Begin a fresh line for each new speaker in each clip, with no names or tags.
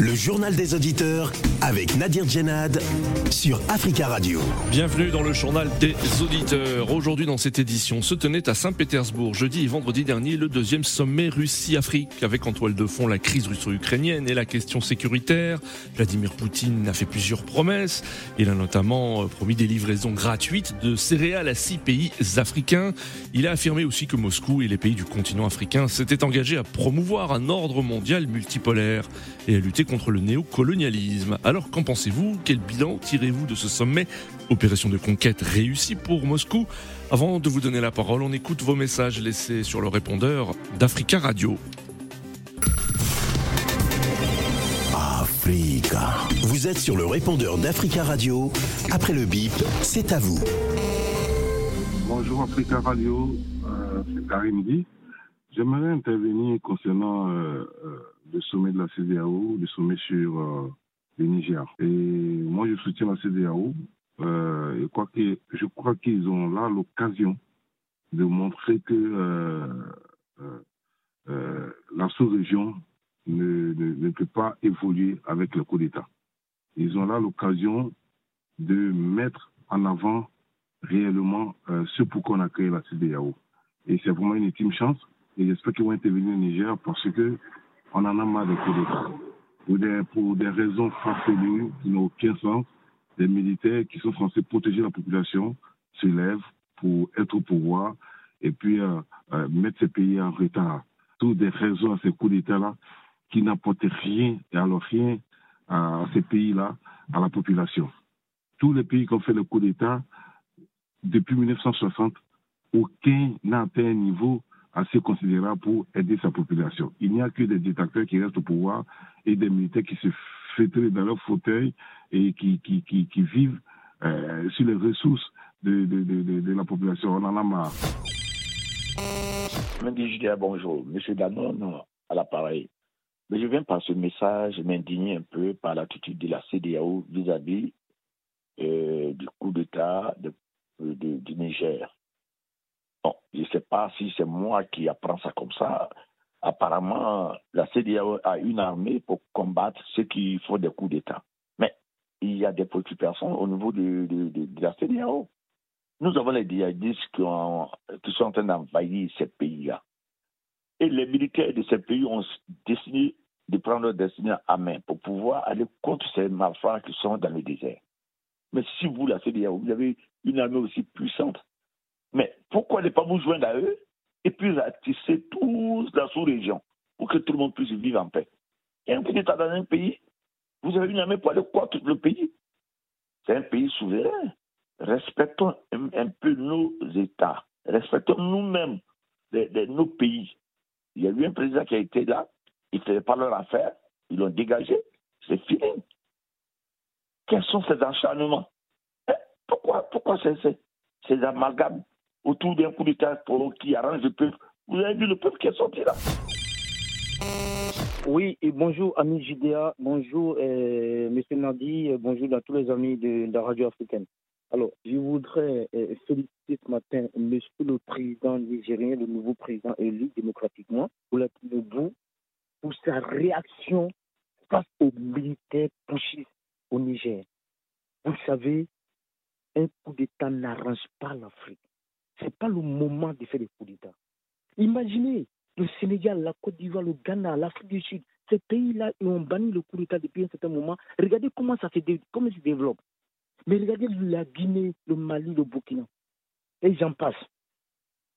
Le journal des auditeurs avec Nadir Djenad sur Africa Radio.
Bienvenue dans le journal des auditeurs. Aujourd'hui dans cette édition se tenait à Saint-Pétersbourg jeudi et vendredi dernier le deuxième sommet Russie-Afrique avec en toile de fond la crise russo-ukrainienne et la question sécuritaire. Vladimir Poutine a fait plusieurs promesses. Il a notamment euh, promis des livraisons gratuites de céréales à six pays africains. Il a affirmé aussi que Moscou et les pays du continent africain s'étaient engagés à promouvoir un ordre mondial multipolaire et à lutter contre le néocolonialisme. Alors qu'en pensez-vous? Quel bilan tirez-vous de ce sommet? Opération de conquête réussie pour Moscou Avant de vous donner la parole, on écoute vos messages laissés sur le répondeur d'Africa Radio.
Africa. Vous êtes sur le répondeur d'Africa Radio. Après le bip, c'est à vous.
Bonjour Africa Radio, euh, c'est Karim Di. J'aimerais intervenir concernant euh, euh, le sommet de la CDAO, le sommet sur euh, le Niger. Et moi, je soutiens la CDAO. Euh, et quoi que, je crois qu'ils ont là l'occasion de montrer que euh, euh, la sous-région ne, ne, ne, peut pas évoluer avec le coup d'État. Ils ont là l'occasion de mettre en avant réellement ce pour qu'on a créé la CDAO. Et c'est vraiment une ultime chance. Et j'espère qu'ils vont intervenir au Niger parce que on en a marre des coups d'État. Pour des, pour des raisons farfelues qui n'ont aucun sens, des militaires qui sont censés protéger la population se lèvent pour être au pouvoir et puis euh, euh, mettre ces pays en retard. Toutes des raisons à ces coups d'État-là qui n'apportent rien, et alors rien à ces pays-là, à la population. Tous les pays qui ont fait le coup d'État, depuis 1960, aucun n'a atteint un niveau assez considérable pour aider sa population. Il n'y a que des dictateurs qui restent au pouvoir et des militaires qui se fêteraient dans leur fauteuil et qui, qui, qui, vivent euh, sur les ressources de, de, de, de, la population. On en a marre.
Je dis bonjour, Monsieur à l'appareil. Mais je viens par ce message m'indigner un peu par l'attitude de la CDAO vis-à-vis euh, du coup d'État du Niger. Bon, je ne sais pas si c'est moi qui apprends ça comme ça. Apparemment, la CDAO a une armée pour combattre ceux qui font des coups d'État. Mais il y a des préoccupations au niveau de, la CDAO. Nous avons les djihadistes qui, qui sont en train d'envahir ces pays-là. Et les militaires de ces pays ont décidé de prendre leur destinée à main pour pouvoir aller contre ces malfrats qui sont dans le désert. Mais si vous, la CDAO, vous avez une armée aussi puissante, mais pourquoi ne pas vous joindre à eux et puis ratisser toute la sous-région pour que tout le monde puisse vivre en paix? Il y a un coup d'État dans un pays, vous avez une armée pour aller contre le pays? C'est un pays souverain. Respectons un, peu nos États. Respectons nous-mêmes nos pays. Il y a eu un président qui a été là, il ne faisait pas leur affaire, ils l'ont dégagé, c'est fini. Quels sont ces acharnements hein? Pourquoi, pourquoi ces amalgames? Autour d'un coup d'État qui arrange le peuple. Vous avez vu le peuple qui est sorti là
oui, et bonjour ami Judéa, bonjour euh, Monsieur Nadi, bonjour à tous les amis de, la radio africaine. Alors, je voudrais euh, féliciter ce matin Monsieur le Président nigérien, le nouveau président élu démocratiquement, pour la debout, pour sa réaction face aux militaires pushistes au Niger. Vous savez, un coup d'État n'arrange pas l'Afrique n'est pas le moment de faire des coups d'État. Imaginez le Sénégal, la Côte d'Ivoire, le Ghana, l'Afrique du Sud, ces pays-là, ont banni le coup d'État depuis un certain moment. Regardez comment ça se développe. Mais regardez la Guinée, le Mali, le Burkina. Et j'en passe.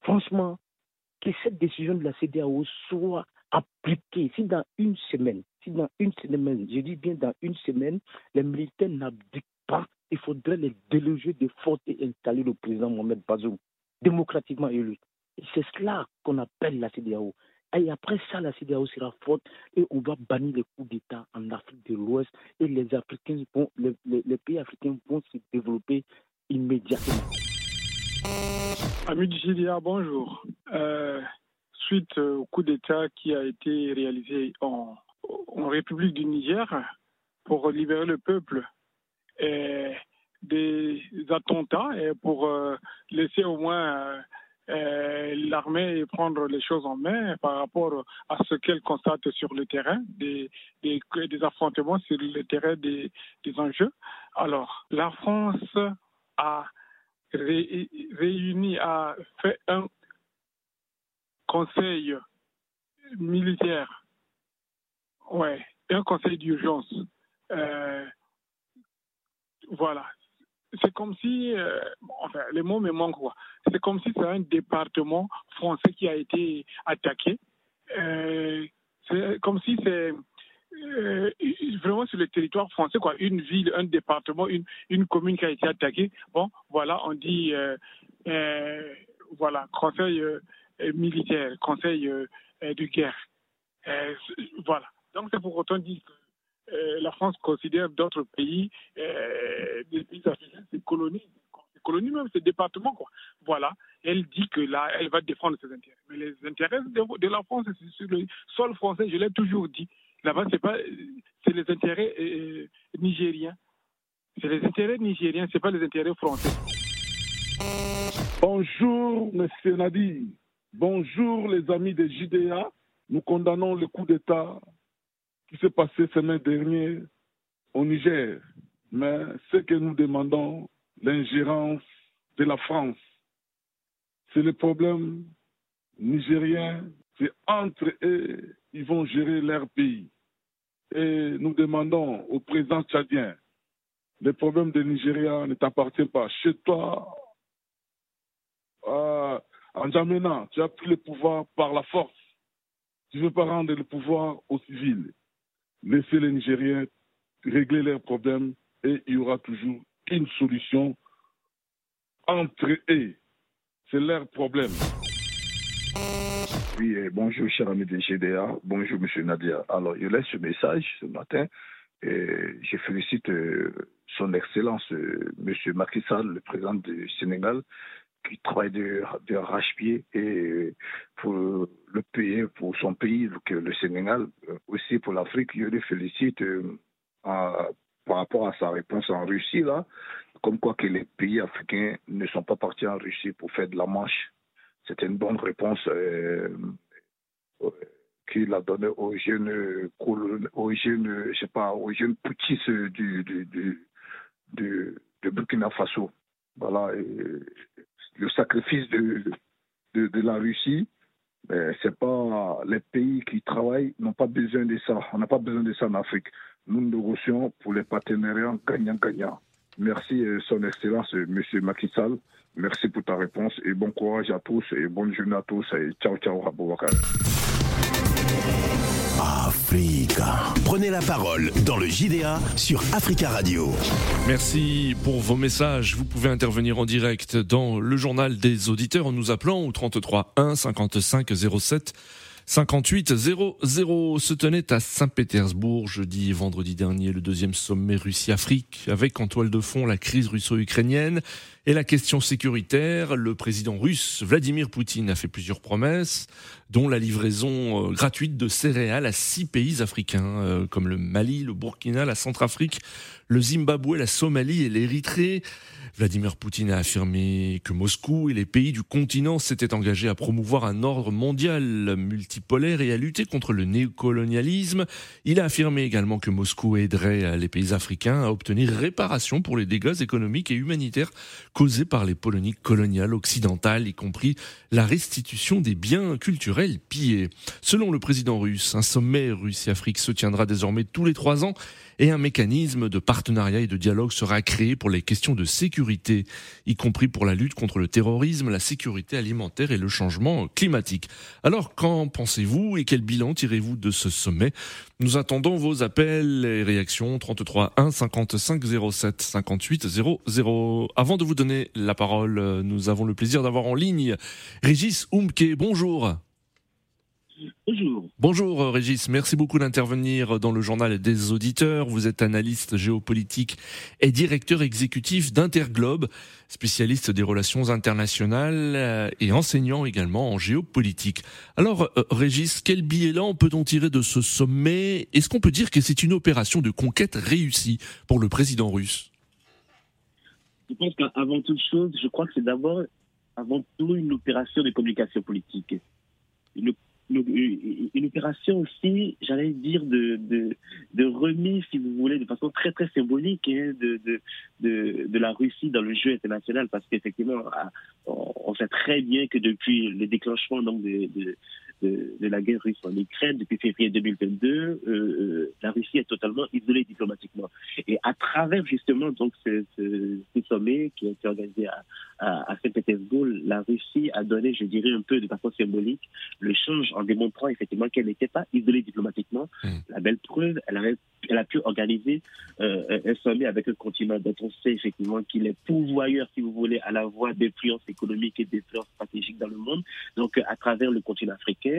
Franchement, que cette décision de la CDAO soit appliquée. Si dans une semaine, si dans une semaine, je dis bien dans une semaine, les militaires n'abdiquent pas, il faudrait les déloger de force et installer le président Mohamed Bazoum démocratiquement élu. Et c'est cela qu'on appelle la CDAO. Et après ça, la CDAO sera forte et on va bannir les coups d'État en Afrique de l'Ouest et les, Africains vont, les, pays africains vont se développer immédiatement.
Amis du CDA, bonjour. Euh, suite au coup d'État qui a été réalisé en, République du Niger pour libérer le peuple, des attentats et pour laisser au moins euh, l'armée prendre les choses en main par rapport à ce qu'elle constate sur le terrain, des, des, affrontements sur le terrain des, enjeux. Alors, la France a réuni, a fait un conseil militaire, ouais, un conseil d'urgence. Euh, voilà, c'est comme si, euh, enfin, les mots me manquent quoi. C'est comme si c'est un département français qui a été attaqué. Euh, c'est comme si c'est euh, vraiment sur le territoire français, quoi, une ville, un département, une, une commune qui a été attaquée. Bon, voilà, on dit, voilà, conseil militaire, conseil de guerre. voilà. Donc c'est pour autant dire que euh, la France considère d'autres pays, euh, des pays africains, c'est colonies. Colonies même, c'est département, quoi. Voilà. Elle dit que là, elle va défendre ses intérêts. Mais les intérêts de, la France, sur le sol français, je l'ai toujours dit. Là-bas, c'est pas, c'est les intérêts euh, nigériens. C'est les intérêts nigériens, c'est pas les intérêts français.
Bonjour, monsieur Nadi. Bonjour, les amis de JDA. Nous condamnons le coup d'État qui s'est passé semaine dernière au Niger. Mais ce que nous demandons, l'ingérence de la France, c'est le problème nigérien, c'est entre eux, ils vont gérer leur pays. Et nous demandons au président tchadien, le problème de Nigeria ne t'appartient pas. Chez toi, euh, en Jamena, tu as pris le pouvoir par la force. Tu ne veux pas rendre le pouvoir aux civils laisser les Nigériens régler leurs problèmes et il y aura toujours une solution entre eux. C'est leur problème.
Oui, bonjour, cher ami de GDA. Bonjour, monsieur Nadia. Alors, je laisse ce message ce matin et je félicite euh, son Excellence, euh, monsieur Macky le président du Sénégal, qui travaille de, de arrache-pied et pour le pays, pour son pays, le Sénégal, euh, aussi pour l'Afrique, je le félicite euh, par rapport à sa réponse en Russie, là, comme quoi que les pays africains ne sont pas partis en Russie pour faire de la manche. C'était une bonne réponse euh, qu'il a donnée aux jeunes, aux je sais pas, aux jeunes poutistes du, de Burkina Faso. Voilà. Le sacrifice de, la Russie, c'est pas les pays qui travaillent n'ont pas besoin de ça. On n'a pas besoin de ça en Afrique. Nous négocions pour les partenariats gagnant-gagnant. Merci, euh, Son Excellence, euh, Monsieur Macky Sall. Merci pour ta réponse et bon courage à tous et bonne journée à tous et ciao, ciao, Aboubacar.
Africa. Prenez la parole dans le JDA sur Africa Radio.
Merci pour vos messages. Vous pouvez intervenir en direct dans le journal des auditeurs en nous appelant au 33 1 55 07 58 00 se tenait à Saint-Pétersbourg jeudi et vendredi dernier le deuxième sommet Russie-Afrique avec en toile de fond la crise russo-ukrainienne et la question sécuritaire. Le président russe Vladimir Poutine a fait plusieurs promesses dont la livraison euh, gratuite de céréales à six pays africains euh, comme le Mali, le Burkina, la Centrafrique, le Zimbabwe, la Somalie et l'Érythrée. Vladimir Poutine a affirmé que Moscou et les pays du continent s'étaient engagés à promouvoir un ordre mondial multipolaire et à lutter contre le néocolonialisme. Il a affirmé également que Moscou aiderait les pays africains à obtenir réparation pour les dégâts économiques et humanitaires causés par les polonies coloniales occidentales, y compris la restitution des biens culturels pillés. Selon le président russe, un sommet Russie-Afrique se tiendra désormais tous les trois ans et un mécanisme de partenariat et de dialogue sera créé pour les questions de sécurité, y compris pour la lutte contre le terrorisme, la sécurité alimentaire et le changement climatique. Alors, qu'en pensez-vous et quel bilan tirez-vous de ce sommet? Nous attendons vos appels et réactions 33 1 55 07 58 00. Avant de vous donner la parole, nous avons le plaisir d'avoir en ligne Régis Oumke. Bonjour.
Bonjour.
Bonjour euh, Régis, merci beaucoup d'intervenir dans le journal des auditeurs. Vous êtes analyste géopolitique et directeur exécutif d'Interglobe, spécialiste des relations internationales euh, et enseignant également en géopolitique. Alors euh, Régis, quel bilan peut-on tirer de ce sommet? Est-ce qu'on peut dire que c'est une opération de conquête réussie pour le président russe?
Je pense qu'avant toute chose, je crois que c'est d'abord, avant tout, une opération de communication politique. Une, une, opération aussi, j'allais dire, de, de, de, remise, si vous voulez, de façon très, très symbolique hein, de, de, de, de, la Russie dans le jeu international, parce qu'effectivement, ah, on sait très bien que depuis le déclenchement donc, de, de de, la guerre russe en Ukraine depuis février 2022, euh, euh, la Russie est totalement isolée diplomatiquement. Et à travers justement donc ce, ce, sommet qui a été organisé à, à, Saint-Pétersbourg, la Russie a donné, je dirais un peu de façon symbolique, le change en démontrant effectivement qu'elle n'était pas isolée diplomatiquement. Hmm. La belle preuve, elle, avait, elle a pu organiser euh, un sommet avec un continent dont on sait effectivement qu'il est pourvoyeur, si vous voulez, à la voie d'influence économique et d'influence stratégique dans le monde. Donc à travers le continent africain,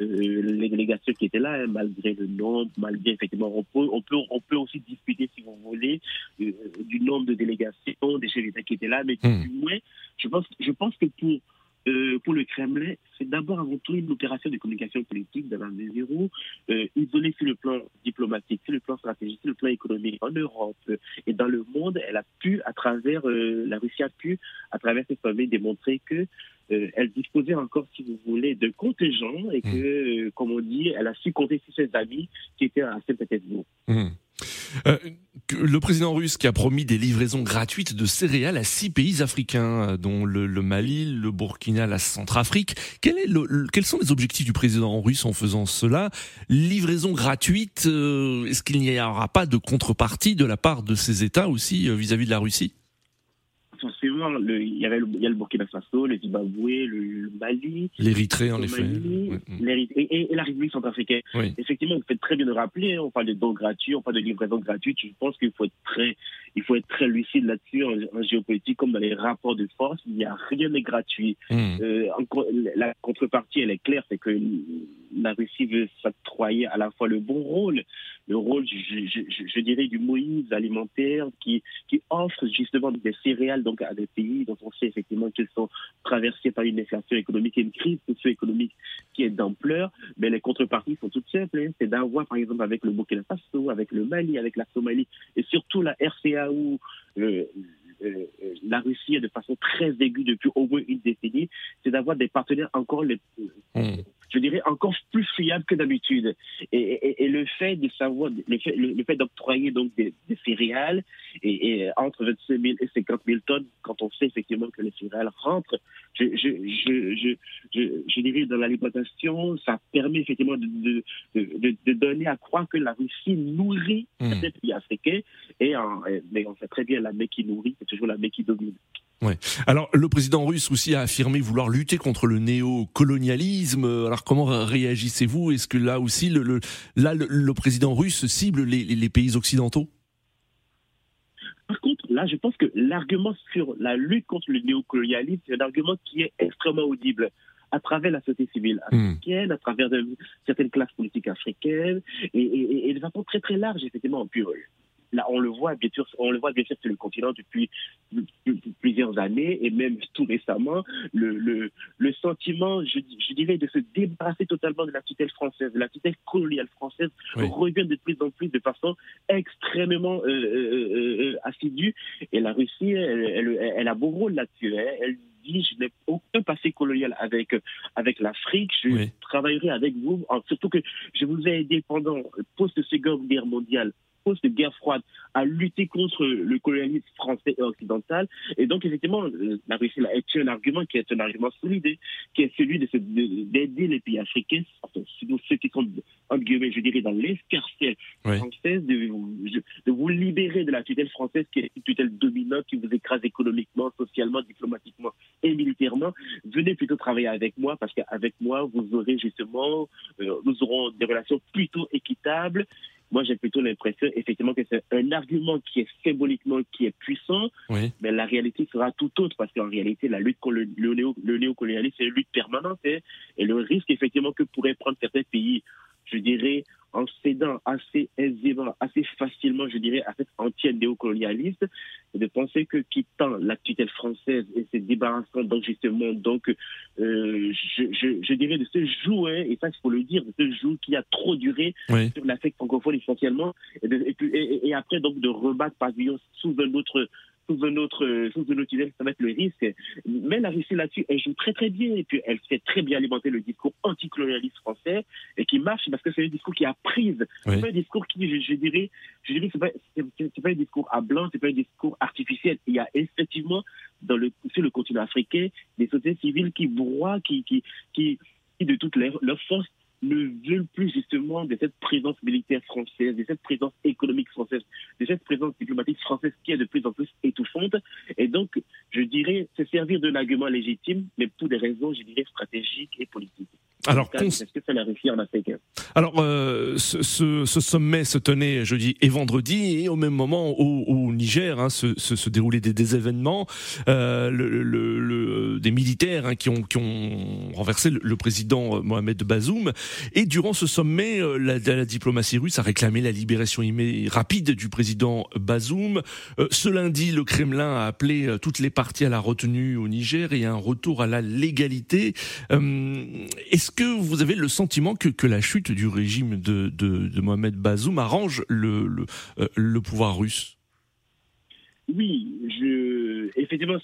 euh, les délégations qui étaient là, hein, malgré le nombre, malgré effectivement, on peut, on peut, on peut aussi discuter, si vous voulez, euh, du nombre de délégations, des chefs d'État qui étaient là, mais hmm. du moins, je pense, je pense que pour euh, pour le Kremlin, c'est d'abord avant tout une opération de communication politique dans la mesure où, euh, isolée sur le plan diplomatique, sur le plan stratégique, sur le plan économique en Europe et dans le monde, elle a pu, à travers, la Russie a pu, à travers ce sommet, démontrer que euh, elle disposait encore, si vous voulez, de contingents et que, mmh. euh, comme on dit, elle a su compter sur ses amis qui étaient à Saint-Pétersbourg.
Mmh. Euh, le président russe qui a promis des livraisons gratuites de céréales à six pays africains, dont le, Mali, le Burkina, la Centrafrique. Quel est le, quels sont les objectifs du président russe en faisant cela? Livraison gratuite, est-ce qu'il n'y aura pas de contrepartie de la part de ces États aussi vis à -vis de la Russie?
Forcément, le, il, y avait le, il y a le Burkina Faso, le Zimbabwe, le, Mali.
L'Érythrée, en effet.
et, la République centrafricaine. Effectivement, vous faites très bien de rappeler, hein, on parle de dons gratuits, on parle de livraison gratuite. Je pense qu'il faut être très, il faut être très lucide là-dessus en, géopolitique, comme dans les rapports de force. Il n'y a rien de gratuit. Hmm. Euh, la contrepartie, elle est claire, c'est que la Russie veut s'octroyer à la fois le bon rôle, le rôle, je, je, dirais, du Moïse alimentaire qui, qui offre justement des céréales donc à des pays dont on sait effectivement qu'ils sont traversés par une inflation économique et une crise socio-économique qui est d'ampleur. Mais les contreparties sont toutes simples. Hein. C'est d'avoir, par exemple, avec le Burkina Faso, avec le Mali, avec la Somalie et surtout la RCA où euh, euh, la Russie est de façon très aiguë depuis au moins une décennie, c'est d'avoir des partenaires encore les, mmh je dirais, encore plus fiable que d'habitude. Et, le fait de savoir, le fait, le, fait d'octroyer donc des, céréales et, entre 25 000 et 50 000 tonnes, quand on sait effectivement que les céréales rentrent, je, je, je, je, dirais dans l'alimentation, ça permet effectivement de, de, de, donner à croire que la Russie nourrit mmh. certains pays africains. Et mais on sait très bien la main qui nourrit, c'est toujours la main qui domine.
Ouais. Alors le président russe aussi a affirmé vouloir lutter contre le néocolonialisme. Alors comment réagissez-vous? Est-ce que là aussi, le, là, le, président russe cible les, pays occidentaux?
Par contre, là, je pense que l'argument sur la lutte contre le néocolonialisme, c'est un argument qui est extrêmement audible à travers la société civile hmm. africaine, à travers certaines classes politiques africaines, et, et, de façon très très large, effectivement. Puis, Là, on le voit bien sûr, on le voit bien sûr sur le continent depuis plusieurs années et même tout récemment, le, le, sentiment, je, je, dirais, de se débarrasser totalement de la tutelle française, de la tutelle coloniale française, revient de plus en plus de façon extrêmement euh, euh, euh, assidue. Et la Russie, elle, elle, a beau rôle là-dessus. Hein. Elle dit je n'ai aucun passé colonial avec, avec l'Afrique, je travaillerai avec vous, surtout que je vous ai aidé pendant post-seconde guerre mondiale de guerre froide à lutter contre le colonialisme français et occidental. Et donc, effectivement, euh, la Russie a été un argument qui est un argument solide, qui est celui d'aider les pays africains, enfin, ceux qui sont, entre guillemets, je dirais, dans l'escarcelle française, de, de, vous libérer de la tutelle française qui est une tutelle dominante, qui vous écrase économiquement, socialement, diplomatiquement et militairement. Venez plutôt travailler avec moi parce qu'avec moi, vous aurez justement, euh, nous aurons des relations plutôt équitables moi, j'ai plutôt l'impression, effectivement, que c'est un argument qui est symboliquement, qui est puissant, mais la réalité sera tout autre, parce qu'en réalité, la lutte contre le, le, néocolonialisme, c'est une lutte permanente, hein. et le risque, effectivement, que pourraient prendre certains pays, je dirais, en cédant assez aisément, assez facilement, je dirais, à cette entière néocolonialiste, et de penser que quittant la tutelle française et se débarrassant donc justement, donc, euh, je, dirais de ce jour, hein, et ça il faut le dire, de ce jour qui a trop duré sur l'Afrique francophone essentiellement, et, et, après donc de rebattre pavillon sous un autre sous un autre, sous un autre ça va être le risque. Mais la Russie là-dessus, elle joue très très bien et puis elle fait très bien alimenter le discours anticolonialiste français et qui marche parce que c'est un discours qui a prise. C'est pas un discours qui, je, dirais, je dirais, c'est pas, c'est, pas un discours à blanc, c'est pas un discours artificiel. Il y a effectivement dans le, sur le continent africain des sociétés civiles qui broient, qui, qui, qui, de toutes leurs leur forces ne veulent plus justement de cette présence militaire française, de cette présence économique française, de cette présence diplomatique française qui est de plus en plus étouffante. Et donc, je dirais, se servir de l'argument légitime, mais pour des raisons, je dirais, stratégiques et politiques.
Alors, est-ce que ça en Afrique? Alors, euh, ce, ce, ce, sommet se tenait jeudi et vendredi, et au même moment au, au Niger hein, se, se, se, déroulaient des, des événements, euh, le, le, le, des militaires hein, qui, ont, qui ont renversé le, président Mohamed Bazoum. Et durant ce sommet, euh, la, diplomatie russe a réclamé la libération rapide du président Bazoum. Euh, ce lundi, le Kremlin a appelé euh, toutes les parties à la retenue au Niger et à un retour à la légalité. Est-ce que vous avez le sentiment que, que la chute du régime de, de, Mohamed Bazoum arrange le, le pouvoir russe?
Oui, je, effectivement,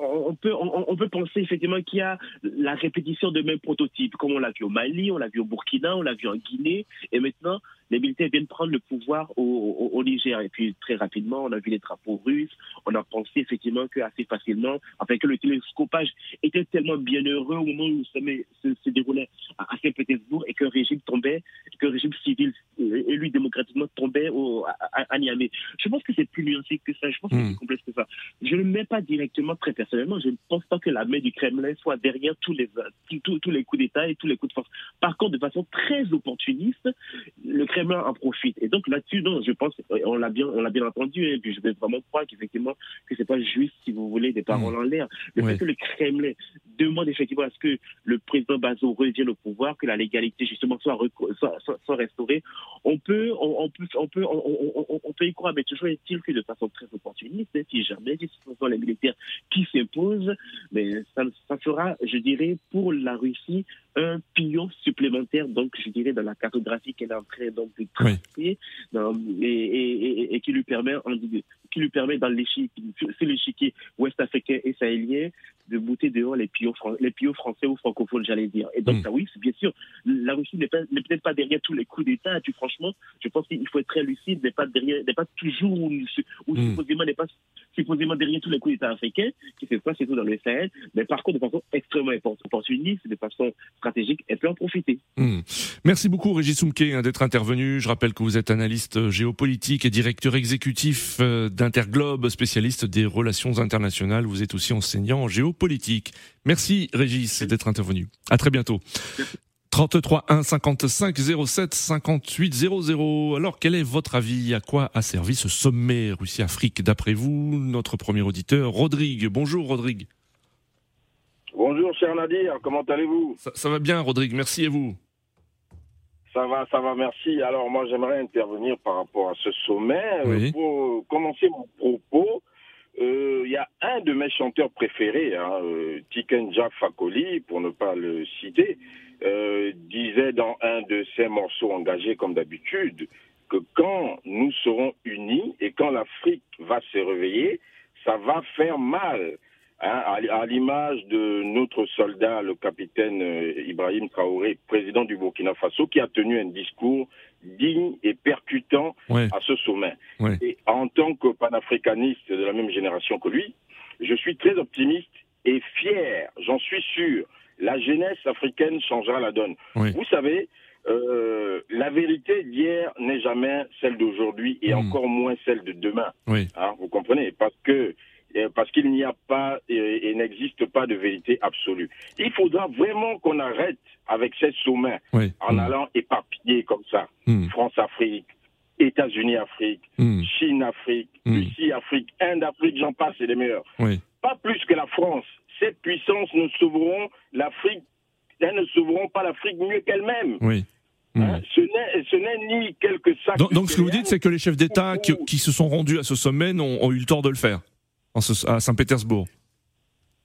on peut, on, on, peut penser effectivement qu'il y a la répétition de mêmes prototypes, comme on l'a vu au Mali, on l'a vu au Burkina, on l'a vu en Guinée, et maintenant les militaires viennent prendre le pouvoir au, au, Niger. Et puis très rapidement, on a vu les drapeaux russes. On a pensé effectivement que assez facilement, enfin que le télescopage était tellement bienheureux au moment où ça se, se, déroulait à, Saint-Pétersbourg et qu'un régime tombait, qu'un régime civil euh, élu démocratiquement tombait au, à, à, Niamey. Je pense que c'est plus nuancé que ça. Je pense que c'est hmm. complexe que ça. Je ne mets pas directement, très personnellement, je ne pense pas que la main du Kremlin soit derrière tous les, tous, tous les coups d'État et tous les coups de force. Par contre, de façon très opportuniste, le Kremlin en profite. Et donc là-dessus, non, je pense, on l'a bien, on l'a bien entendu, et puis je vais vraiment croire qu'effectivement, que c'est pas juste, si vous voulez, des paroles mm. en l'air. Le fait que le Kremlin demande effectivement à ce que le président Bazo revienne au pouvoir, que la légalité justement soit, soit, soit, restaurée, on peut, on, peut, on peut, on, peut y croire, mais toujours est-il que de façon très opportuniste, hein, si jamais, si ce sont les militaires qui s'imposent, mais ça, ça fera, je dirais, pour la Russie, un pillon supplémentaire, donc je dirais, dans la cartographie qu'elle est en train donc, et, et, qui lui permet, qui lui permet dans l'échiquier ouest-africain et sahélien de bouter dehors les pions, les pions français ou francophones, j'allais dire. Et donc, mm. ça, oui, bien sûr, la Russie n'est peut-être pas derrière tous les coups d'État. Tu, franchement, je pense qu'il faut être très lucide, n'est pas derrière, n'est pas toujours, ou, mm. supposément n'est pas supposément derrière tous les coups d'État africains, qui fait quoi, c'est tout dans le Sahel, mais par contre, de façon extrêmement opportuniste, de façon stratégique, elle peut en profiter.
Mm. Merci beaucoup, Régis Soumke, hein, d'être intervenu. Je rappelle que vous êtes analyste géopolitique et directeur exécutif euh, d'Interglobe, spécialiste des relations internationales. Vous êtes aussi enseignant en géopolitique politique. Merci Régis d'être intervenu. À très bientôt. 33 1 55 07 58 00. Alors, quel est votre avis? À quoi a servi ce sommet Russie-Afrique D'après vous, notre premier auditeur, Rodrigue. Bonjour, Rodrigue.
Bonjour, cher Nadir. Comment allez-vous?
Ça, va bien, Rodrigue. Merci et vous?
Ça va, ça va, merci. Alors, moi, j'aimerais intervenir par rapport à ce sommet. Euh, pour commencer mon propos, euh, il y a un de mes chanteurs préférés, hein, euh, Tikenja Fakoli, pour ne pas le citer, euh, disait dans un de ses morceaux engagés comme d'habitude que quand nous serons unis et quand l'Afrique va se réveiller, ça va faire mal. Hein, à, l'image de notre soldat, le capitaine euh, Ibrahim Traoré, président du Burkina Faso, qui a tenu un discours digne et percutant à ce sommet. Et en tant que panafricaniste de la même génération que lui, je suis très optimiste et fier, j'en suis sûr. La jeunesse africaine changera la donne. Vous savez, euh, la vérité d'hier n'est jamais celle d'aujourd'hui et hmm. encore moins celle de demain. Hein, vous comprenez? Parce que parce qu'il n'y a pas et, n'existe pas de vérité absolue. Il faudra vraiment qu'on arrête avec ces sommets en mm. allant éparpiller comme ça. Mm. France-Afrique, États-Unis-Afrique, mm. Chine-Afrique, Russie-Afrique, Inde-Afrique, j'en passe, c'est les meilleurs. Pas plus que la France. Ces puissances ne sauveront l'Afrique, elles ne sauveront pas l'Afrique mieux qu'elles-mêmes. Hein, ce n'est ni quelques sacs.
Donc, ce que vous dites, c'est que les chefs d'État qui, se sont rendus à ce sommet ont eu le tort de le faire à Saint-Pétersbourg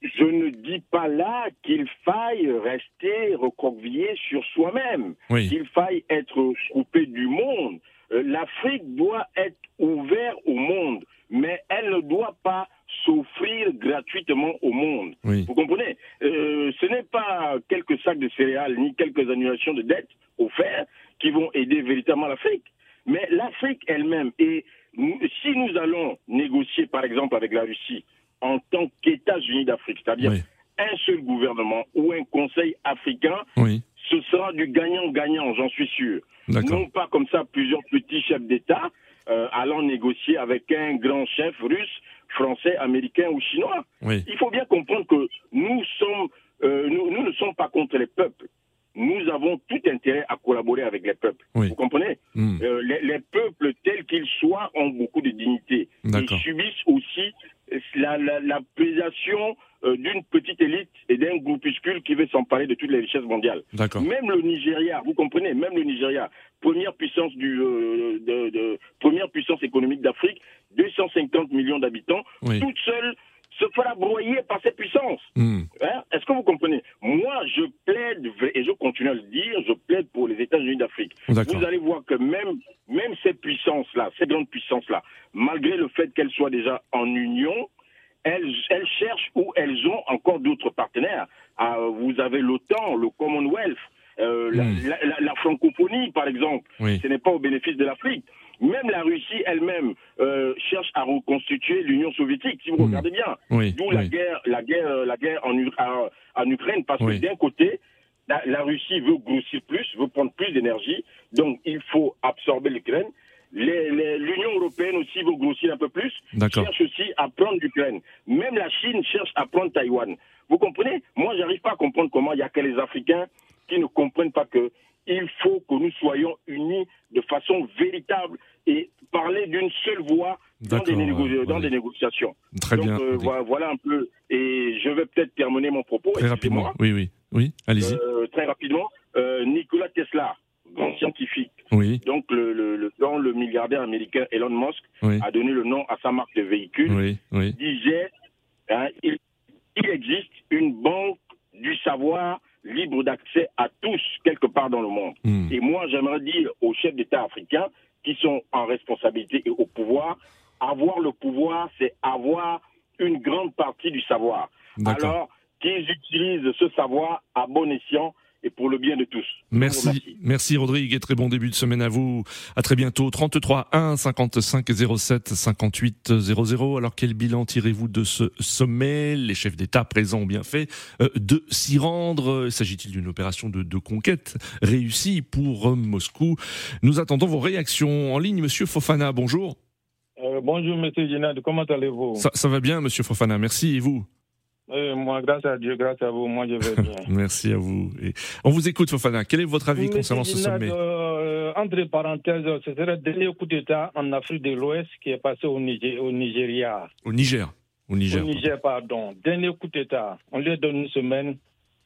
Je ne dis pas là qu'il faille rester recroquevillé sur soi-même, qu'il faille être coupé du monde. euh, l'Afrique doit être ouverte au monde, mais elle ne doit pas s'offrir gratuitement au monde. Vous comprenez? Euh, Ce n'est pas quelques sacs de céréales ni quelques annulations de dettes offertes qui vont aider véritablement l'Afrique, mais l'Afrique elle-même. Et si nous allons négocier, par exemple, avec la Russie en tant qu'États-Unis d'Afrique, c'est-à-dire un seul gouvernement ou un conseil africain, ce sera du gagnant-gagnant, j'en suis sûr. Non pas comme ça plusieurs petits chefs d'État euh, allant négocier avec un grand chef russe, français, américain ou chinois. Il faut bien comprendre que nous sommes, euh, nous, ne sommes pas contre les peuples nous avons tout intérêt à collaborer avec les peuples. Vous comprenez? Hmm. euh, les, peuples tels qu'ils soient ont beaucoup de dignité. Ils subissent aussi la, la, euh, d'une petite élite et d'un groupuscule qui veut s'emparer de toutes les richesses mondiales. Même le Nigeria, vous comprenez, même le Nigeria, première puissance du, euh, de, première puissance économique d'Afrique, 250 millions d'habitants, toute seule se fera broyer par ces puissances. Hmm. Hein? Est-ce que vous comprenez? Moi, je plaide, et je continue à le dire, je plaide pour les États-Unis d'Afrique. Vous allez voir que même, même ces puissances-là, ces grandes puissances-là, malgré le fait qu'elles soient déjà en union, elles, elles cherchent ou elles ont encore d'autres partenaires. Ah, vous avez l'OTAN, le Commonwealth, euh, hmm. la, francophonie, par exemple. Ce n'est pas au bénéfice de l'Afrique. Même la Russie elle-même euh, cherche à reconstituer l'Union soviétique, si vous hmm. regardez bien. D'où la guerre, la guerre, la guerre en, en Ukraine, parce que d'un côté, la, Russie veut grossir plus, veut prendre plus d'énergie, donc il faut absorber l'Ukraine. L'Union européenne aussi veut grossir un peu plus, cherche aussi à prendre l'Ukraine. Même la Chine cherche à prendre Taïwan. Vous comprenez? Moi, j'arrive pas à comprendre comment il y a que les Africains qui ne comprennent pas que il faut que nous soyons unis de façon véritable et parler d'une seule voix dans, des, négociations.
Très bien.
Euh, voilà un peu. Et je vais peut-être terminer mon propos.
Très rapidement. Oui, oui, oui. Allez-y.
Euh, très rapidement. Euh, Nicolas Tesla, grand scientifique.
Oui.
Donc le, le, le, milliardaire américain Elon Musk a donné le nom à sa marque de véhicule.
Oui.
Disait, hein, il, il existe une banque du savoir libre d'accès à tous quelque part dans le monde. Hmm. Et moi, j'aimerais dire aux chefs d'État africains qui sont en responsabilité et au pouvoir, avoir le pouvoir, c'est avoir une grande partie du savoir. Alors qu'ils utilisent ce savoir à bon escient et pour le bien de tous.
Merci, merci Rodrigue et très bon début de semaine à vous. À très bientôt. 33 1 55 07 58 00. Alors quel bilan tirez-vous de ce sommet? Les chefs d'État présents ont bien fait euh, de s'y rendre. S'agit-il d'une opération de, de, conquête réussie pour euh, Moscou? Nous attendons vos réactions en ligne. Monsieur Fofana, bonjour.
Euh, bonjour Monsieur Génad, comment allez-vous?
Ça, ça va bien Monsieur Fofana, merci et vous?
Moi, grâce à Dieu, grâce à vous, moi, je vais bien.
Merci à vous. Et on vous écoute, Fofana. Quel est votre avis concernant ce sommet?
euh, Entre parenthèses, c'était le dernier coup d'État en Afrique de l'Ouest qui est passé au, Niger, au Nigeria.
Au Niger Au Niger.
Au Niger, pardon. Dernier coup d'État. On lui donne une semaine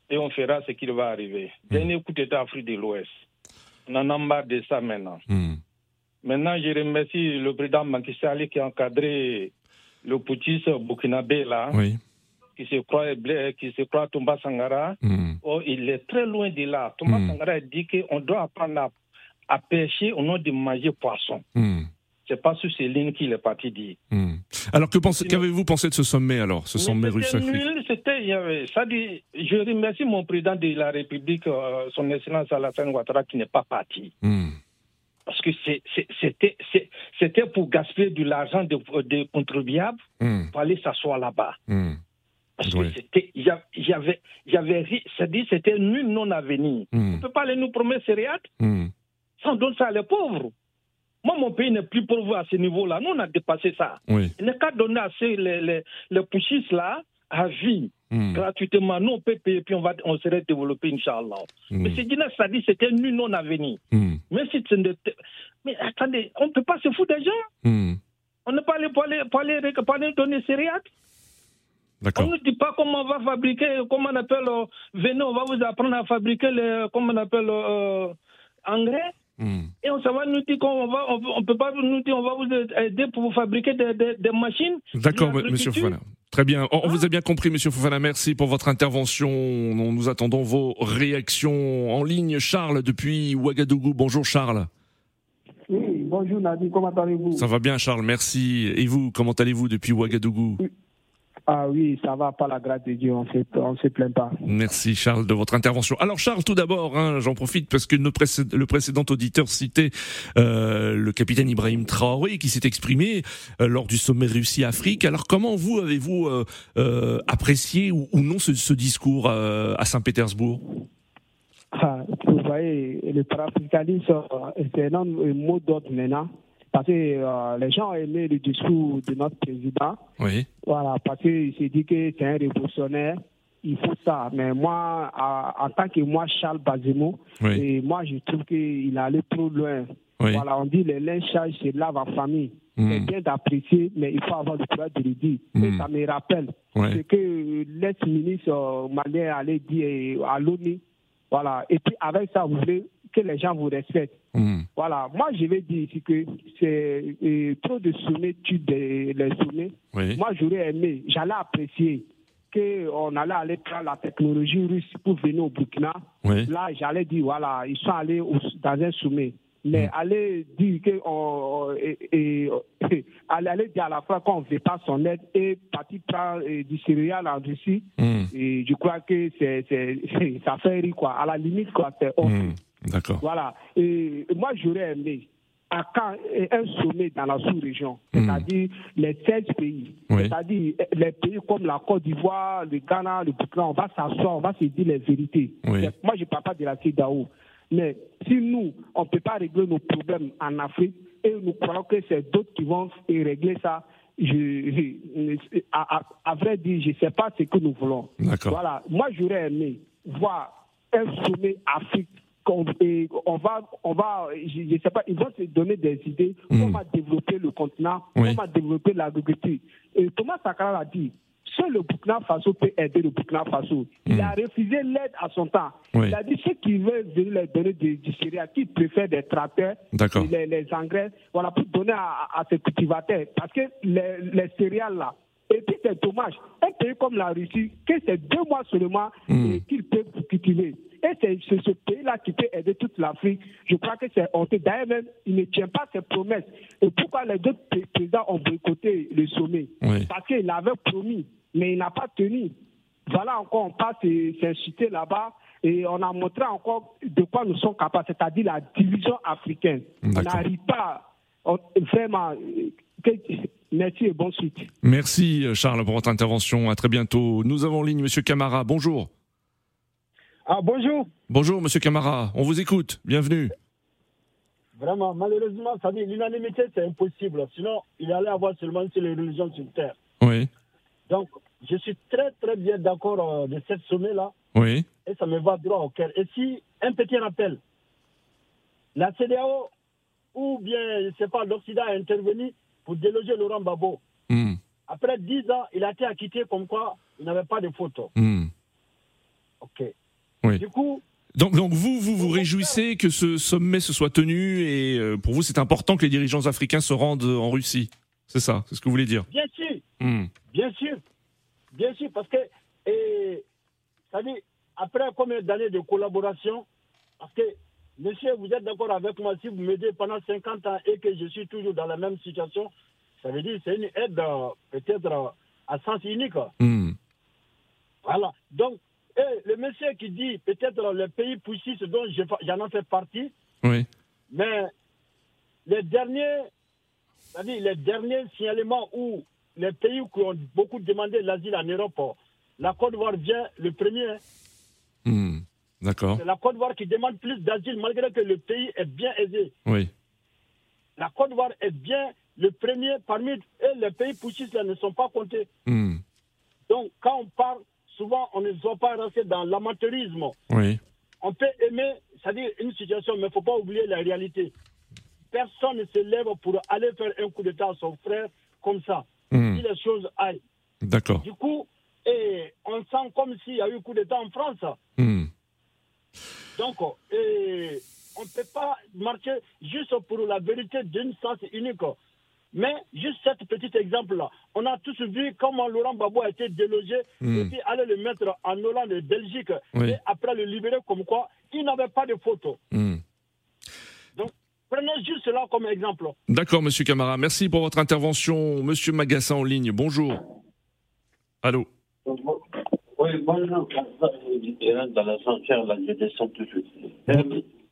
et on fera ce qu'il va arriver. Hmm. Dernier coup d'État Afrique de l'Ouest. On en a marre de ça maintenant. Hmm. Maintenant, je remercie le président Macky Sall qui a encadré le putschiste burkinabé là.
Oui
qui se croit, qui se croit Tomba Sangara, hmm. oh, il est très loin de là. Tomba mm. Sangara dit qu'on doit apprendre à, pêcher au nom de manger poisson.
Mm.
C'est pas sur ces lignes qu'il est parti dire.
Hmm. Alors, que qu'avez-vous pensé de ce sommet alors, ce sommet russe
C'était, ça dit, je remercie mon président de la République, euh, son Excellence Alassane Ouattara, qui n'est pas parti.
Hmm.
Parce que c'était, c'était pour gaspiller de l'argent des de contribuables pour aller s'asseoir là-bas. Parce que c'était, j'avais, j'avais, c'est-à-dire c'était nul non à venir. Hmm. On ne peut pas aller nous promettre céréales
mm.
sans donner ça à les pauvres. Moi, mon pays n'est plus pauvre à ce niveau-là. Nous, on a dépassé ça.
Oui.
Il n'est qu'à donner assez les, les, les pouchistes là à vie. Hmm. Gratuitement, nous on peut payer, puis on, va, on serait développé, Inch'Allah. Mm. Mais c'est ça dit c'était nul non à venir.
Hmm.
Mais si Mais attendez, on ne peut pas se foutre des gens. On ne peut pas pour aller, pour aller, pour aller donner céréales. On ne dit pas comment on va fabriquer, comment on appelle, euh, venez, on va vous apprendre à fabriquer les, comment on appelle, euh, engrais.
Hmm.
Et on, ça va nous dire qu'on va, on, peut pas nous dire, on va vous aider pour vous fabriquer des, des, machines.
D'accord, monsieur Fofana. Très bien. On, vous a bien compris, monsieur Fofana. Merci pour votre intervention. Nous attendons vos réactions en ligne. Charles, depuis Ouagadougou. Bonjour, Charles.
Oui, bonjour Nadi, comment allez-vous?
Ça va bien Charles, merci. Et vous, comment allez-vous depuis Ouagadougou?
Ah oui, ça va, pas la grâce de Dieu, on ne se plaint pas.
Merci Charles de votre intervention. Alors Charles, tout d'abord, hein, j'en profite parce que le précédent auditeur citait euh, le capitaine Ibrahim Traoré qui s'est exprimé euh, lors du sommet Russie-Afrique. Alors comment vous avez-vous euh, apprécié ou, non ce, discours à Saint-Pétersbourg?
Ah, Vous voyez, le panafricanisme, c'est un mot d'ordre maintenant parce que euh, les gens ont aimé le discours de notre président.
Oui.
Voilà, parce qu'il s'est dit que c'est un révolutionnaire. Il faut ça. Mais moi, en tant que moi, Charles Bazemo, et moi, je trouve qu'il allait trop loin. Voilà, on dit les lynchages, c'est lave en famille. Hmm. C'est bien d'apprécier, mais il faut avoir le courage de le dire. Et hmm. ça me rappelle ce que l'ex-ministre euh, malien allait dire à l'ONU. Voilà. Et puis, avec ça, vous voulez que les gens vous respectent. Hmm. Voilà, moi je vais dire ici que c'est euh, trop de sommets tuent les sommets. Moi j'aurais aimé, j'allais apprécier qu'on allait aller prendre la technologie russe pour venir au Burkina. Là j'allais dire, voilà, ils sont allés dans un sommet. Mais hmm. aller dire que et, aller, dire à la fois qu'on ne veut pas son aide et partir prendre euh, du céréal en Russie, hmm. et je crois que c'est, ça fait rire quoi. À la limite quoi, c'est
D'accord.
Voilà. Et moi, j'aurais aimé à quand un sommet dans la sous-région, hmm. c'est-à-dire les 16 pays, c'est-à-dire les pays comme la Côte d'Ivoire, le Ghana, le Burkina, on va s'asseoir, on va se dire les vérités. Moi, je ne parle pas de la CEDAO. Mais si nous, on ne peut pas régler nos problèmes en Afrique et nous croyons que c'est d'autres qui vont régler ça, je, à, vrai dire, je ne sais pas ce que nous voulons. Voilà. Moi, j'aurais aimé voir un sommet Afrique on, va, on va, je ne sais pas, ils vont se donner des idées, mm. on va développer le continent, on va développer l'agriculture? Et Thomas Sankara a dit, seul le Burkina Faso peut aider le Burkina Faso. Il a mm. refusé l'aide à son temps. Il a dit ceux qui veulent venir leur donner du, céréales, qui préfèrent des tracteurs, les, les, engrais, voilà, pour donner à, à ces cultivateurs. Parce que les, les céréales là, et puis c'est dommage, un pays comme la Russie, que c'est deux mois seulement mm. qu'ils peuvent cultiver. Et c'est ce pays-là qui peut aider toute l'Afrique. Je crois que c'est honteux. D'ailleurs, même, il ne tient pas ses promesses. Et pourquoi les deux présidents ont boycotté le sommet? Parce qu'il avait promis, mais il n'a pas tenu. Voilà encore, on passe s'inciter là-bas et on a montré encore de quoi nous sommes capables, c'est-à-dire la division africaine. On n'arrive pas vraiment. Merci et bonne suite.
Merci Charles pour votre intervention. À très bientôt. Nous avons en ligne Monsieur Camara. Bonjour.
Ah, bonjour.
Bonjour, monsieur Camara. On vous écoute. Bienvenue.
Vraiment, malheureusement, ça dit l'unanimité, c'est impossible. Sinon, il allait avoir seulement les religions sur Terre.
Oui.
Donc, je suis très, très bien d'accord euh, de cette sommet-là.
Oui.
Et ça me va droit au cœur. Et si, un petit rappel, la CDAO, ou bien, je ne sais pas, l'Occident a intervenu pour déloger Laurent Babo.
Hmm.
Après dix ans, il a été acquitté comme quoi il n'avait pas de photo.
Hmm.
OK. Du coup.
Donc, donc vous, vous vous réjouissez que ce sommet se soit tenu et euh, pour vous, c'est important que les dirigeants africains se rendent en Russie. C'est ça, c'est ce que vous voulez dire?
Bien sûr.
Hmm.
Bien sûr. Bien sûr, parce que, et, ça dit, après combien d'années de collaboration, parce que, monsieur, vous êtes d'accord avec moi, si vous m'aidez pendant 50 ans et que je suis toujours dans la même situation, ça veut dire que c'est une aide euh, peut-être euh, à sens unique.
Hmm.
Voilà. Donc, et le monsieur qui dit peut-être le pays puissant dont j'en ai fait partie,
oui.
mais les derniers, les derniers signalements où les pays qui ont beaucoup demandé l'asile en Europe, la Côte d'Ivoire vient le premier.
Hmm. D'accord.
C'est la Côte d'Ivoire qui demande plus d'asile malgré que le pays est bien aisé.
Oui.
La Côte d'Ivoire est bien le premier parmi les pays poussistes ne sont pas comptés.
Hmm.
Donc quand on parle souvent, on ne doit pas rentrer dans l'amateurisme.
Oui.
On peut aimer, c'est-à-dire une situation, mais il ne faut pas oublier la réalité. Personne ne se lève pour aller faire un coup d'État à son frère comme ça.
Hmm.
Si les choses aillent.
D'accord.
Du coup, et on sent comme s'il y a eu un coup d'État en France.
Hmm.
Donc, et on ne peut pas marcher juste pour la vérité d'une sens unique. Mais juste cet petit exemple-là, on a tous vu comment Laurent Gbagbo a été délogé et puis aller le mettre en Hollande et Belgique et après le libérer comme quoi il n'avait pas de photo.
Hmm.
Donc, Prenez juste cela comme exemple.
D'accord, monsieur Camara. Merci pour votre intervention. Monsieur Magassin en ligne, bonjour. Allô
Oui, bonjour.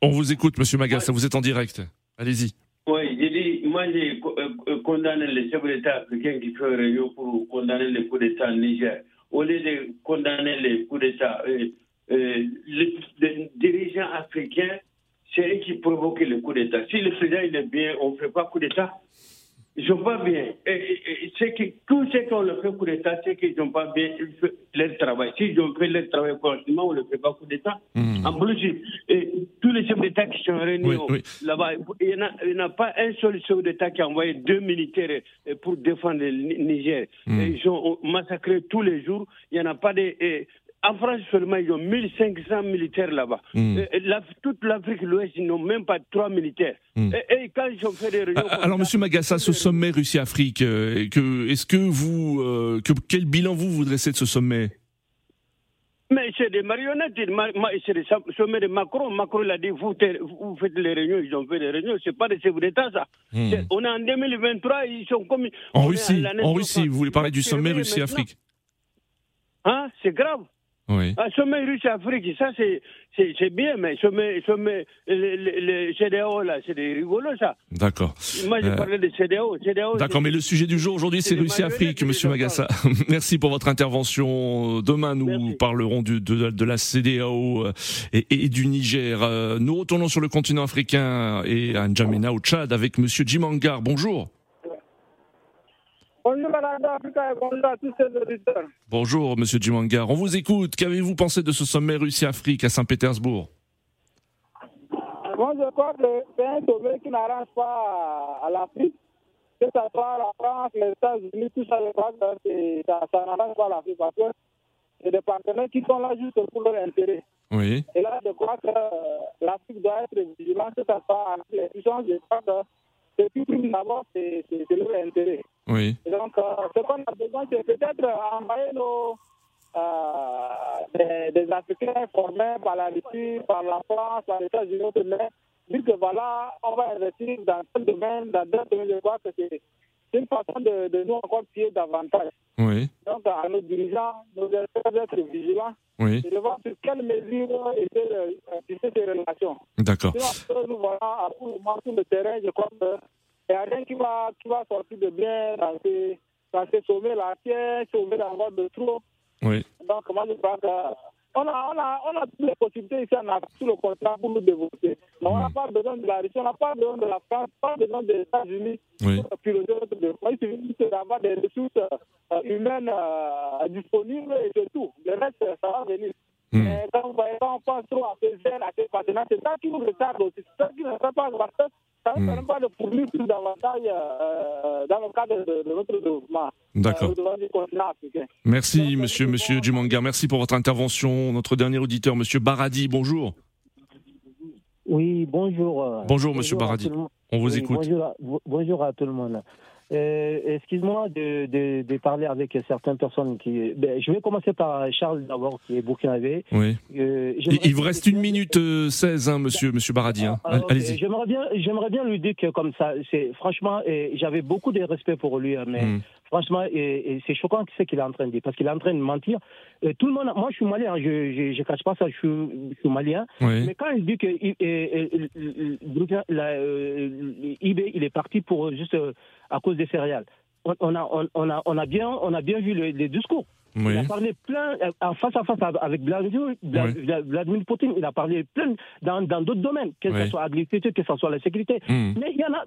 On vous écoute, monsieur Magassin, vous êtes en direct. Allez-y.
Oui, j'ai dit, moi j'ai euh, condamné les chefs d'État africains qui font réunion pour condamner les coups d'État en Niger. Au lieu de condamner les coups d'État, euh, euh, les, les, dirigeants africains, c'est eux qui provoquent le coup d'État. Si le président est bien, on ne fait pas coup d'État. Je vois bien. C'est que tous ceux qui ont le fait coup d'État, c'est qu'ils n'ont pas bien fait leur travail. S'ils ont fait leur travail correctement, on ne fait pas coup d'État.
Hmm.
En plus, et, tous les chefs d'État qui sont réunis là-bas, il n'y en a pas un seul chef d'État qui a envoyé deux militaires pour défendre le Niger.
Hmm.
Ils ont massacré tous les jours. Il n'y en a pas de. En France seulement, ils ont 1500 militaires là-bas.
Mm.
toute l'Afrique de l'Ouest, ils n'ont même pas trois militaires.
Mm.
Et, quand ils ont fait des réunions...
Ah, alors, Monsieur Magassa, ce sommet Russie-Afrique, euh, que, est-ce que vous... Euh, que, quel bilan vous, vous dressez de ce sommet?
Mais c'est des marionnettes, c'est des sommets de Macron. Macron il a dit vous, vous, faites les réunions, ils ont fait les réunions. C'est pas des chefs d'État ça.
Mm.
On est en 2023, ils sont comme.
En Russie, en Russie, vous voulez parler du sommet Russie-Afrique?
Hein, c'est grave.
Oui.
Un sommet Russie-Afrique, ça c'est bien, mais sommet, sommet le, le, le CDAO là, c'est des rigolos ça.
D'accord.
Moi j'ai
Euh,
parlé de CDAO. CDAO
D'accord, mais le sujet du jour aujourd'hui, c'est Russie-Afrique, Monsieur Magassa. Merci pour votre intervention. Demain, nous parlerons du- de, de la CDAO euh, et, et du Niger. Euh, Nous retournons sur le continent africain et à N'Djamena, au Tchad, avec Monsieur Jim Angar. Bonjour.
Bonjour à la Radio Africa et bonjour à tous ces auditeurs.
Bonjour, Monsieur Jim Angar. On vous écoute. Qu'avez-vous pensé de ce sommet Russie-Afrique à Saint-Pétersbourg?
Moi, je crois que c'est un sommet qui n'arrange pas à l'Afrique, que ce soit la France, les États-Unis, tout ça, je crois que c'est- ça, ça n'arrange pas à l'Afrique parce que c'est des partenaires qui sont là juste pour leur intérêt.
Oui.
Et là, je crois que euh, l'Afrique doit être vigilante, que ce soit avec les puissances, je crois que ce qui prime d'abord, c'est leur intérêt.
Oui.
Donc, euh, ce qu'on a besoin, c'est peut-être envoyer nos, euh, des, des Africains formés par la Russie, par la France, par les États-Unis, mais dire que voilà, on va investir dans tel domaine, dans tel domaine, je crois que c'est une façon de, de nous encore piller davantage.
Oui.
Donc, à nos dirigeants, nous devons être vigilants
Oui.
et de voir sur quelles mesures essayer de tisser ces relations.
D'accord.
Nous voilà, à tout le terrain, je crois qu'il n'y a rien qui va, qui va sortir de bien dans ces, dans ces sommets-là, qui est sommet d'avoir de trop.
Oui.
Donc, moi, je crois que on a, on, a, on a toutes les possibilités ici en Afrique sur le continent pour nous développer. Mais on n'a pas besoin de la Russie, on n'a pas besoin de la France, pas besoin des États-Unis
Oui.
pour piloter notre développement. Il suffit juste d'avoir des ressources euh, humaines euh, disponibles et c'est tout. Le reste, ça va venir. Mais quand, on pense trop à ces jeunes, à ces partenaires, c'est ça qui nous retarde aussi. C'est ça qui ne fait pas parce que ça ne permet pas de fournir plus davantage euh, dans le cadre de, de notre développement.
D'accord.
Euh, africain.
Merci, Monsieur, Monsieur Jim Angar. Merci pour votre intervention. Notre dernier auditeur, Monsieur Baradi. Bonjour.
Oui, bonjour.
Bonjour, Monsieur Baradi. On vous
Oui,
écoute.
Bonjour à, bo- bonjour à tout le monde. Euh, Excuse-moi de, de, de parler avec certaines personnes qui. Ben, je vais commencer par Charles d'abord, qui est burkinabé.
Oui.
Euh,
Il, vous reste une minute euh, 16, hein, Monsieur, Monsieur Baradi. hein.
Ah.
Allez-y.
J'aimerais bien, j'aimerais bien lui dire que comme ça, c'est franchement, euh, j'avais beaucoup de respect pour lui, hein, mais
Hmm.
franchement, euh, euh, c'est choquant ce qu'il est en train de dire, parce qu'il est en train de mentir. Euh, tout le monde, moi, je suis malien, hein, je, je cache pas ça, je suis, je suis malien.
Oui.
Mais quand il dit que il- euh, euh, euh, euh, il est parti pour euh, juste euh, à cause des céréales. On, on a, on, on a, on a bien, on a bien vu le- les discours.
Oui.
Il a parlé plein, euh, en face à face avec Vladimir, Vla- Vla- Vladimir Poutine, il a parlé plein dans dans d'autres domaines, que
Oui.
ce soit l'agriculture, que ce soit la sécurité.
Mm.
Mais il y en a,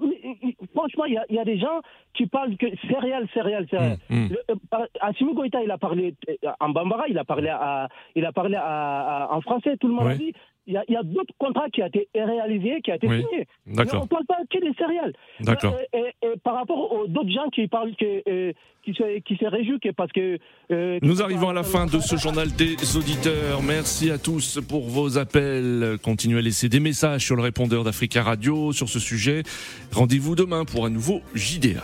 franchement, il y a, il y a des gens qui parlent que céréales, céréales, céréales. Le- euh, par- Assimi Goïta, il a parlé euh, en bambara, il a parlé, à, il a parlé à- à- en français, tout le monde a dit. Il y a, d'autres contrats qui ont été réalisés, qui ont été
Oui.
signés. Mais on ne parle pas que des céréales.
D'accord.
Euh, Et, et par rapport aux d'autres gens qui parlent que, euh, qui se, qui se réjouissent parce que. euh,
Nous arrivons à la fin de ce journal des auditeurs. Merci à tous pour vos appels. Continuez à laisser des messages sur le répondeur d'Africa Radio sur ce sujet. Rendez-vous demain pour un nouveau JDA.